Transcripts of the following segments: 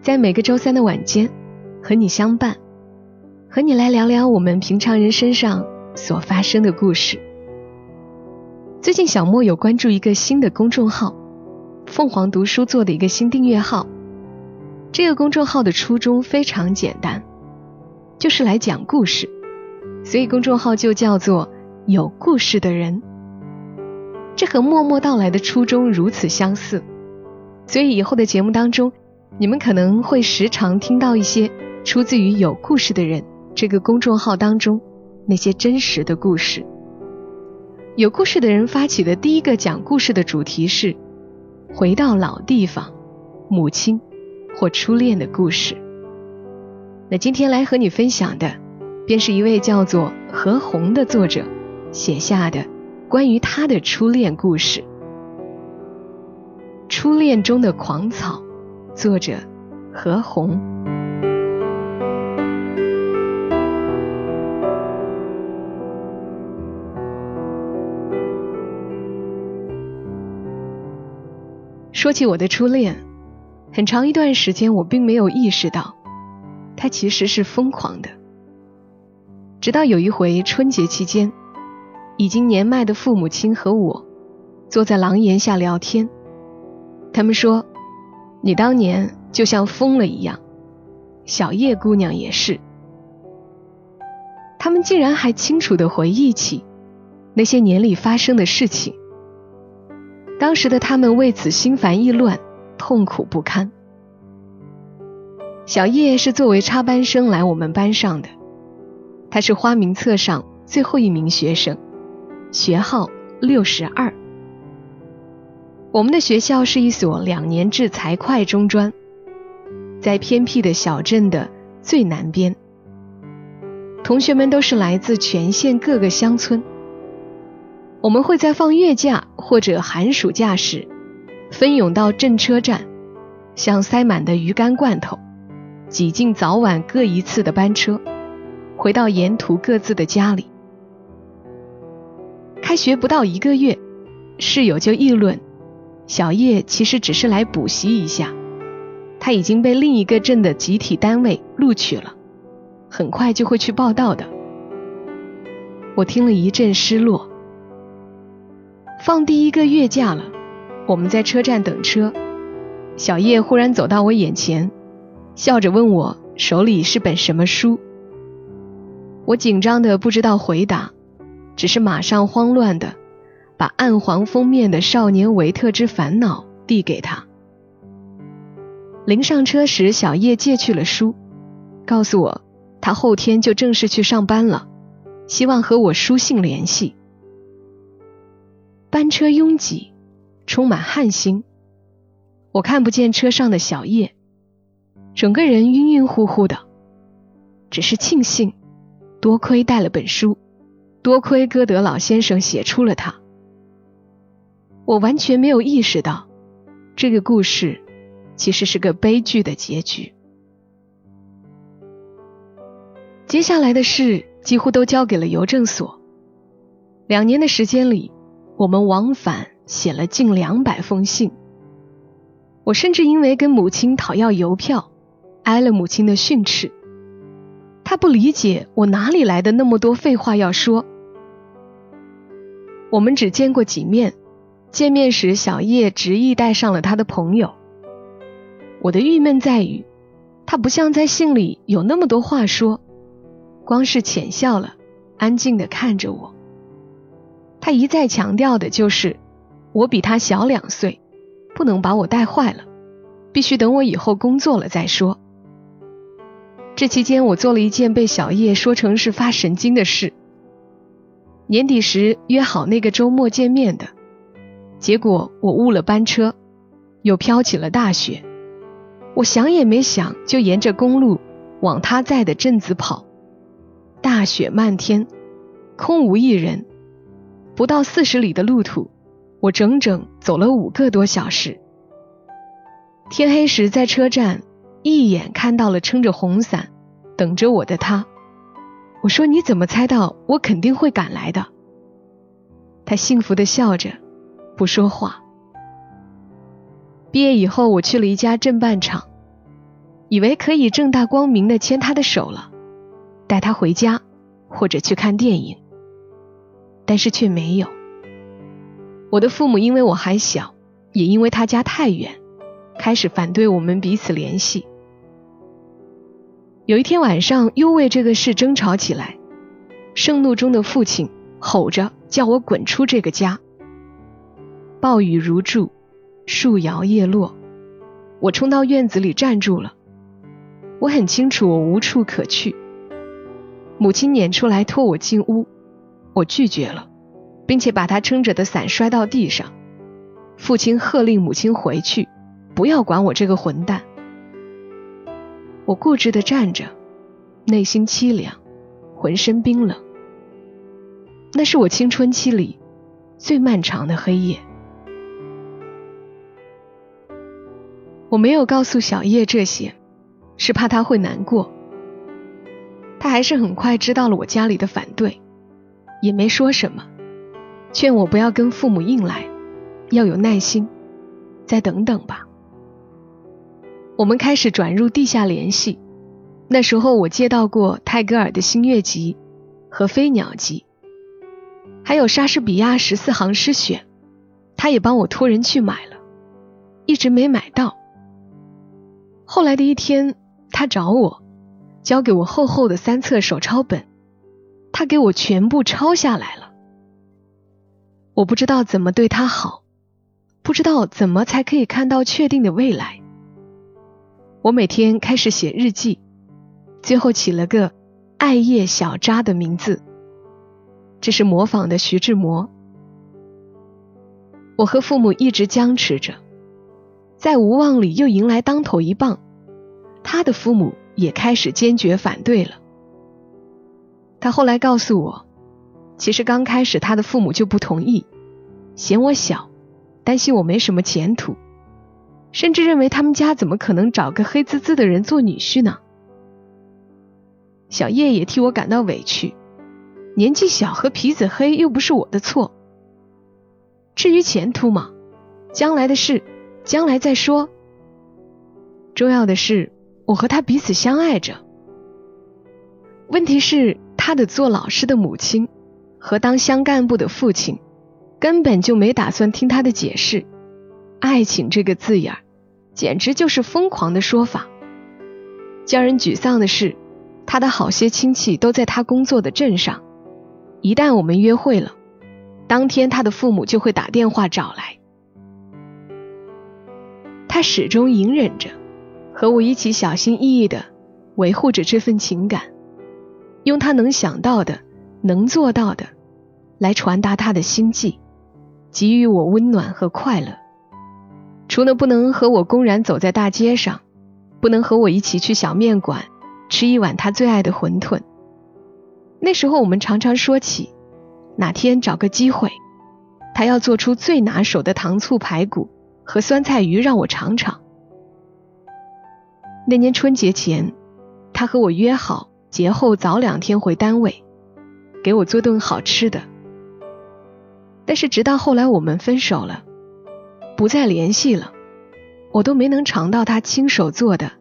在每个周三的晚间和你相伴，和你来聊聊我们平常人身上所发生的故事。最近小莫有关注一个新的公众号，凤凰读书做的一个新订阅号。这个公众号的初衷非常简单，就是来讲故事。所以公众号就叫做“有故事的人”，这和默默到来的初衷如此相似，所以以后的节目当中，你们可能会时常听到一些出自于“有故事的人”这个公众号当中那些真实的故事。有故事的人发起的第一个讲故事的主题是“回到老地方，母亲或初恋的故事”。那今天来和你分享的。便是一位叫做何红的作者写下的关于他的初恋故事，《初恋中的狂草》，作者何红。说起我的初恋，很长一段时间我并没有意识到，他其实是疯狂的。直到有一回春节期间，已经年迈的父母亲和我坐在廊檐下聊天，他们说：“你当年就像疯了一样，小叶姑娘也是。”他们竟然还清楚地回忆起那些年里发生的事情。当时的他们为此心烦意乱，痛苦不堪。小叶是作为插班生来我们班上的。他是花名册上最后一名学生，学号六十二。我们的学校是一所两年制财会中专，在偏僻的小镇的最南边。同学们都是来自全县各个乡村。我们会在放月假或者寒暑假时，分涌到镇车站，像塞满的鱼干罐头，挤进早晚各一次的班车。回到沿途各自的家里。开学不到一个月，室友就议论，小叶其实只是来补习一下，他已经被另一个镇的集体单位录取了，很快就会去报道的。我听了一阵失落。放第一个月假了，我们在车站等车，小叶忽然走到我眼前，笑着问我手里是本什么书。我紧张的不知道回答，只是马上慌乱的把暗黄封面的《少年维特之烦恼》递给他。临上车时，小叶借去了书，告诉我他后天就正式去上班了，希望和我书信联系。班车拥挤，充满汗腥，我看不见车上的小叶，整个人晕晕乎乎的，只是庆幸。多亏带了本书，多亏歌德老先生写出了它。我完全没有意识到，这个故事其实是个悲剧的结局。接下来的事几乎都交给了邮政所。两年的时间里，我们往返写了近两百封信。我甚至因为跟母亲讨要邮票，挨了母亲的训斥。他不理解我哪里来的那么多废话要说。我们只见过几面，见面时小叶执意带上了他的朋友。我的郁闷在于，他不像在信里有那么多话说，光是浅笑了，安静的看着我。他一再强调的就是我比他小两岁，不能把我带坏了，必须等我以后工作了再说。这期间，我做了一件被小叶说成是发神经的事。年底时约好那个周末见面的，结果我误了班车，又飘起了大雪。我想也没想，就沿着公路往他在的镇子跑。大雪漫天，空无一人。不到四十里的路途，我整整走了五个多小时。天黑时，在车站一眼看到了撑着红伞等着我的他。我说：“你怎么猜到我肯定会赶来的？”他幸福的笑着，不说话。毕业以后，我去了一家镇办厂，以为可以正大光明的牵他的手了，带他回家或者去看电影，但是却没有。我的父母因为我还小，也因为他家太远，开始反对我们彼此联系。有一天晚上，又为这个事争吵起来。盛怒中的父亲吼着叫我滚出这个家。暴雨如注，树摇叶落，我冲到院子里站住了。我很清楚我无处可去。母亲撵出来拖我进屋，我拒绝了，并且把他撑着的伞摔到地上。父亲喝令母亲回去，不要管我这个混蛋。我固执的站着，内心凄凉，浑身冰冷。那是我青春期里最漫长的黑夜。我没有告诉小叶这些，是怕他会难过。他还是很快知道了我家里的反对，也没说什么，劝我不要跟父母硬来，要有耐心，再等等吧。我们开始转入地下联系。那时候我接到过泰戈尔的《星月集》和《飞鸟集》，还有莎士比亚十四行诗选，他也帮我托人去买了，一直没买到。后来的一天，他找我，交给我厚厚的三册手抄本，他给我全部抄下来了。我不知道怎么对他好，不知道怎么才可以看到确定的未来。我每天开始写日记，最后起了个“艾叶小扎”的名字，这是模仿的徐志摩。我和父母一直僵持着，在无望里又迎来当头一棒，他的父母也开始坚决反对了。他后来告诉我，其实刚开始他的父母就不同意，嫌我小，担心我没什么前途。甚至认为他们家怎么可能找个黑滋滋的人做女婿呢？小叶也替我感到委屈，年纪小和皮子黑又不是我的错。至于前途嘛，将来的事，将来再说。重要的是，我和他彼此相爱着。问题是，他的做老师的母亲和当乡干部的父亲，根本就没打算听他的解释。爱情这个字眼儿，简直就是疯狂的说法。叫人沮丧的是，他的好些亲戚都在他工作的镇上，一旦我们约会了，当天他的父母就会打电话找来。他始终隐忍着，和我一起小心翼翼的维护着这份情感，用他能想到的、能做到的，来传达他的心迹，给予我温暖和快乐。除了不能和我公然走在大街上，不能和我一起去小面馆吃一碗他最爱的馄饨。那时候我们常常说起，哪天找个机会，他要做出最拿手的糖醋排骨和酸菜鱼让我尝尝。那年春节前，他和我约好节后早两天回单位，给我做顿好吃的。但是直到后来我们分手了。不再联系了，我都没能尝到他亲手做的，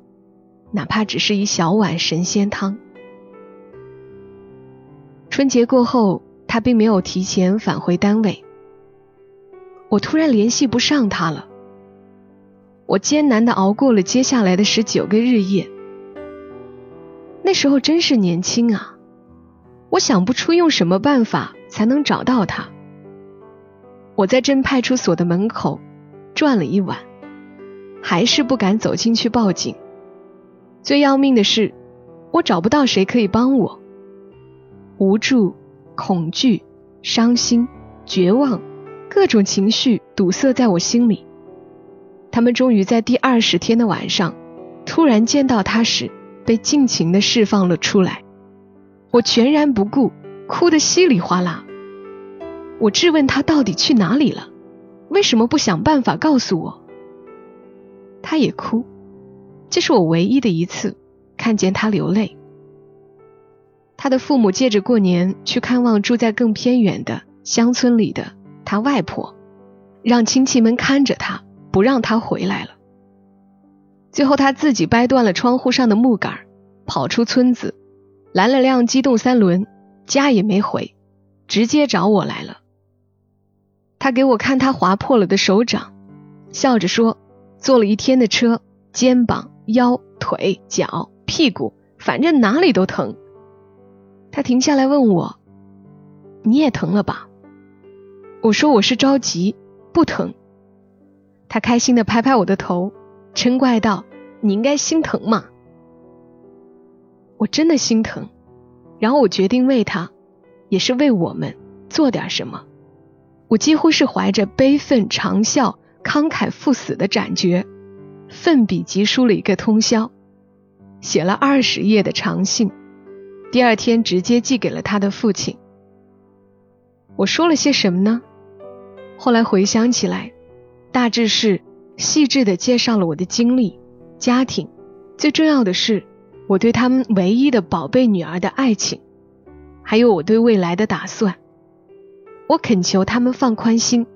哪怕只是一小碗神仙汤。春节过后，他并没有提前返回单位，我突然联系不上他了。我艰难的熬过了接下来的十九个日夜。那时候真是年轻啊，我想不出用什么办法才能找到他。我在镇派出所的门口。转了一晚，还是不敢走进去报警。最要命的是，我找不到谁可以帮我。无助、恐惧、伤心、绝望，各种情绪堵塞在我心里。他们终于在第二十天的晚上，突然见到他时，被尽情的释放了出来。我全然不顾，哭得稀里哗啦。我质问他到底去哪里了，为什么不想办法告诉我？他也哭，这是我唯一的一次看见他流泪。他的父母借着过年去看望住在更偏远的乡村里的他外婆，让亲戚们看着他，不让他回来了。最后他自己掰断了窗户上的木杆，跑出村子，拦了辆机动三轮，家也没回，直接找我来了。他给我看他划破了的手掌，笑着说：“坐了一天的车，肩膀、腰、腿、脚、屁股，反正哪里都疼。”他停下来问我：“你也疼了吧？”我说：“我是着急，不疼。”他开心的拍拍我的头，嗔怪道：“你应该心疼嘛！”我真的心疼，然后我决定为他，也是为我们做点什么。我几乎是怀着悲愤长啸、慷慨赴死的斩决，奋笔疾书了一个通宵，写了二十页的长信。第二天直接寄给了他的父亲。我说了些什么呢？后来回想起来，大致是细致的介绍了我的经历、家庭，最重要的是我对他们唯一的宝贝女儿的爱情，还有我对未来的打算。我恳求他们放宽心。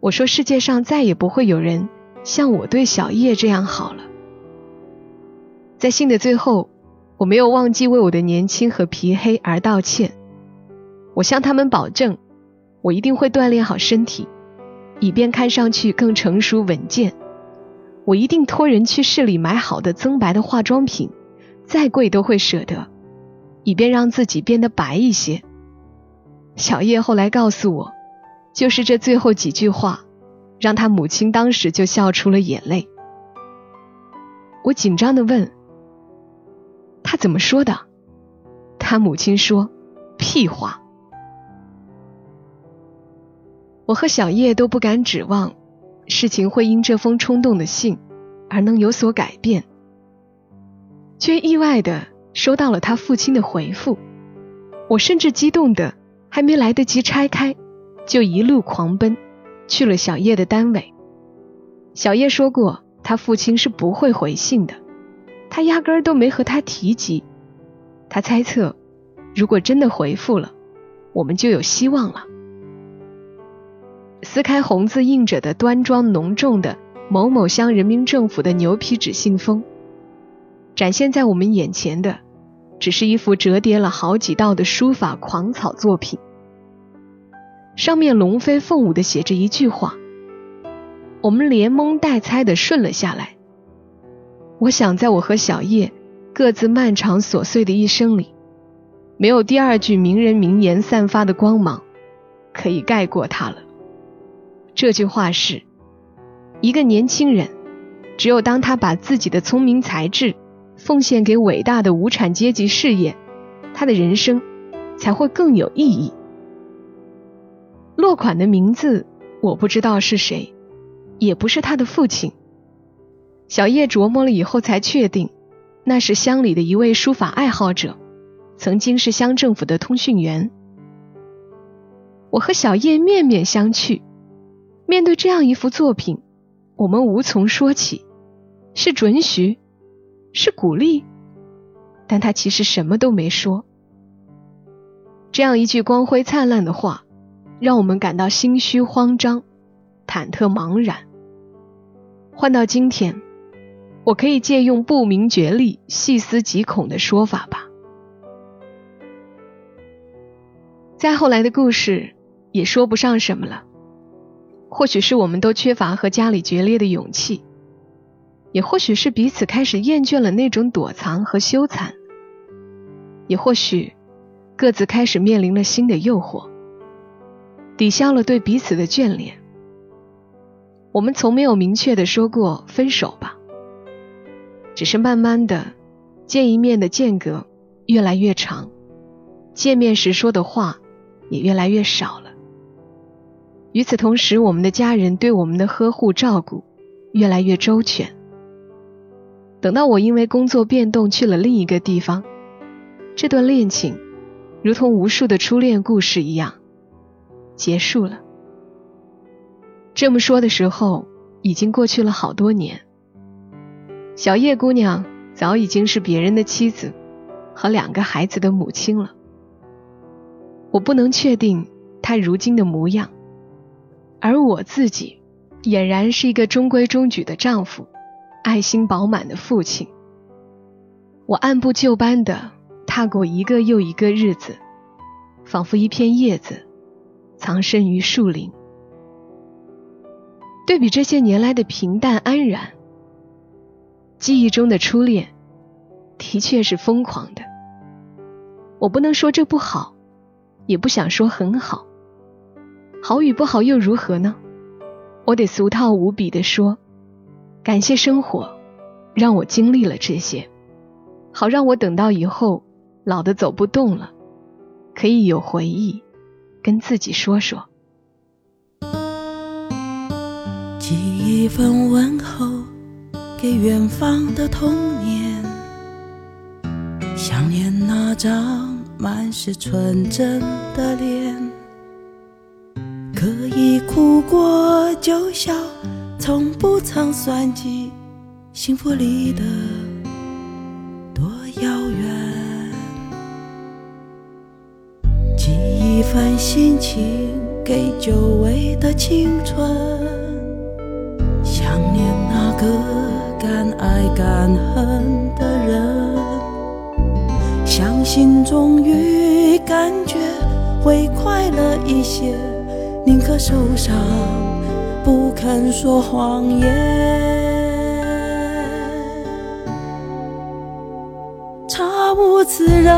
我说世界上再也不会有人像我对小叶这样好了。在信的最后。我没有忘记为我的年轻和皮黑而道歉。我向他们保证，我一定会锻炼好身体，以便看上去更成熟稳健。我一定托人去市里买好的增白的化妆品，再贵都会舍得，以便让自己变得白一些。小叶后来告诉我，就是这最后几句话，让他母亲当时就笑出了眼泪。我紧张的问。他怎么说的？他母亲说：“屁话。”我和小叶都不敢指望事情会因这封冲动的信而能有所改变，却意外的收到了他父亲的回复。我甚至激动的还没来得及拆开，就一路狂奔去了小叶的单位。小叶说过，他父亲是不会回信的。他压根儿都没和他提及，他猜测，如果真的回复了，我们就有希望了。撕开红字印着的端庄浓重的某某乡人民政府的牛皮纸信封，展现在我们眼前的，只是一幅折叠了好几道的书法狂草作品，上面龙飞凤舞的写着一句话，我们连蒙带猜的顺了下来。我想，在我和小叶各自漫长琐碎的一生里，没有第二句名人名言散发的光芒可以盖过它了。这句话是：一个年轻人，只有当他把自己的聪明才智奉献给伟大的无产阶级事业，他的人生才会更有意义。落款的名字我不知道是谁，也不是他的父亲。小叶琢磨了以后，才确定，那是乡里的一位书法爱好者，曾经是乡政府的通讯员。我和小叶面面相觑，面对这样一幅作品，我们无从说起，是准许，是鼓励，但他其实什么都没说。这样一句光辉灿烂的话，让我们感到心虚慌张、忐忑茫然。换到今天。我可以借用不明觉厉、细思极恐的说法吧。再后来的故事也说不上什么了，或许是我们都缺乏和家里决裂的勇气，也或许是彼此开始厌倦了那种躲藏和羞惭，也或许各自开始面临了新的诱惑，抵消了对彼此的眷恋。我们从没有明确的说过分手吧。只是慢慢的，见一面的间隔越来越长，见面时说的话也越来越少了。与此同时，我们的家人对我们的呵护照顾越来越周全。等到我因为工作变动去了另一个地方，这段恋情如同无数的初恋故事一样结束了。这么说的时候，已经过去了好多年。小叶姑娘早已经是别人的妻子和两个孩子的母亲了。我不能确定她如今的模样，而我自己俨然是一个中规中矩的丈夫，爱心饱满的父亲。我按部就班的踏过一个又一个日子，仿佛一片叶子藏身于树林。对比这些年来的平淡安然，记忆中的初恋的确是疯狂的。我不能说这不好。也不想说很好，好与不好又如何呢？我得俗套无比的说，感谢生活，让我经历了这些，好让我等到以后老的走不动了，可以有回忆跟自己说说。寄一份问候给远方的童年，想念那张。满是纯真的脸，可以哭过就笑，从不曾算计幸福离得多遥远。寄一份心情给久违的青春，想念那个敢爱敢恨的人。相信终于感觉会快乐一些，宁可受伤，不肯说谎言。查无此人，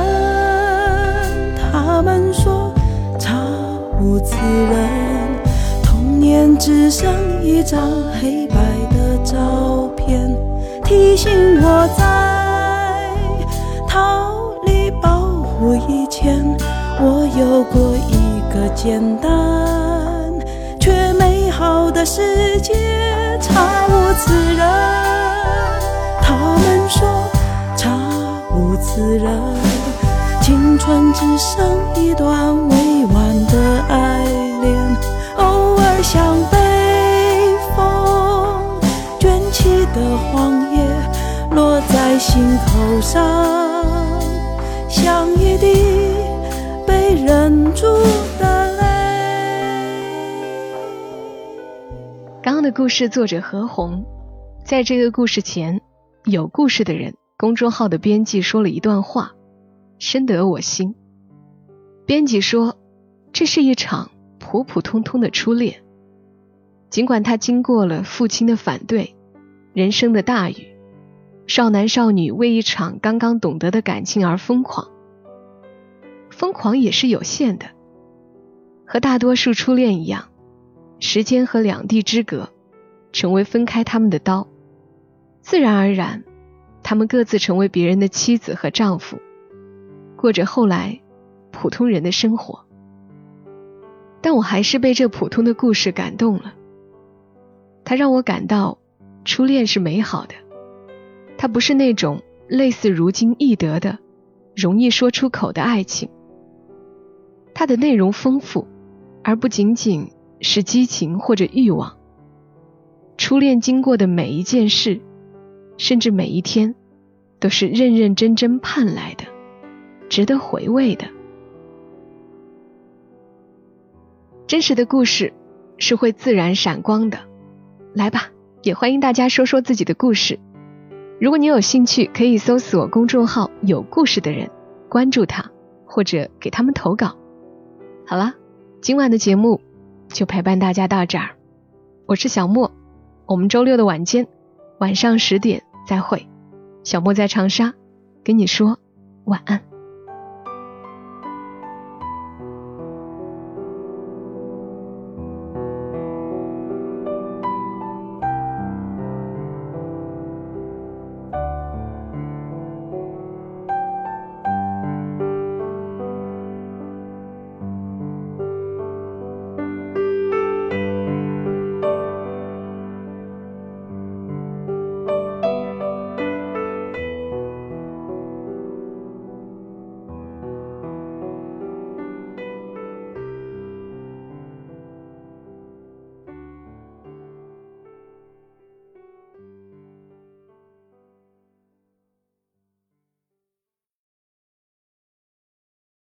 他们说查无此人。童年只剩一张黑白的照片，提醒我在逃离保护。以前，我有过一个简单却美好的世界，查无此人。他们说查无此人，青春只剩一段未完的爱恋，偶尔像北风卷起的黄叶，落在心口上。像的故事作者何红，在这个故事前，有故事的人公众号的编辑说了一段话，深得我心。编辑说，这是一场普普通通的初恋，尽管他经过了父亲的反对，人生的大雨。少男少女为一场刚刚懂得的感情而疯狂，疯狂也是有限的。和大多数初恋一样，时间和两地之隔，成为分开他们的刀。自然而然，他们各自成为别人的妻子和丈夫，过着后来普通人的生活。但我还是被这普通的故事感动了。它让我感到，初恋是美好的。它不是那种类似如今易得的、容易说出口的爱情。它的内容丰富，而不仅仅是激情或者欲望。初恋经过的每一件事，甚至每一天，都是认认真真盼来的，值得回味的。真实的故事是会自然闪光的。来吧，也欢迎大家说说自己的故事。如果你有兴趣，可以搜索公众号“有故事的人”，关注他，或者给他们投稿。好了，今晚的节目就陪伴大家到这儿。我是小莫，我们周六的晚间晚上十点再会。小莫在长沙，跟你说晚安。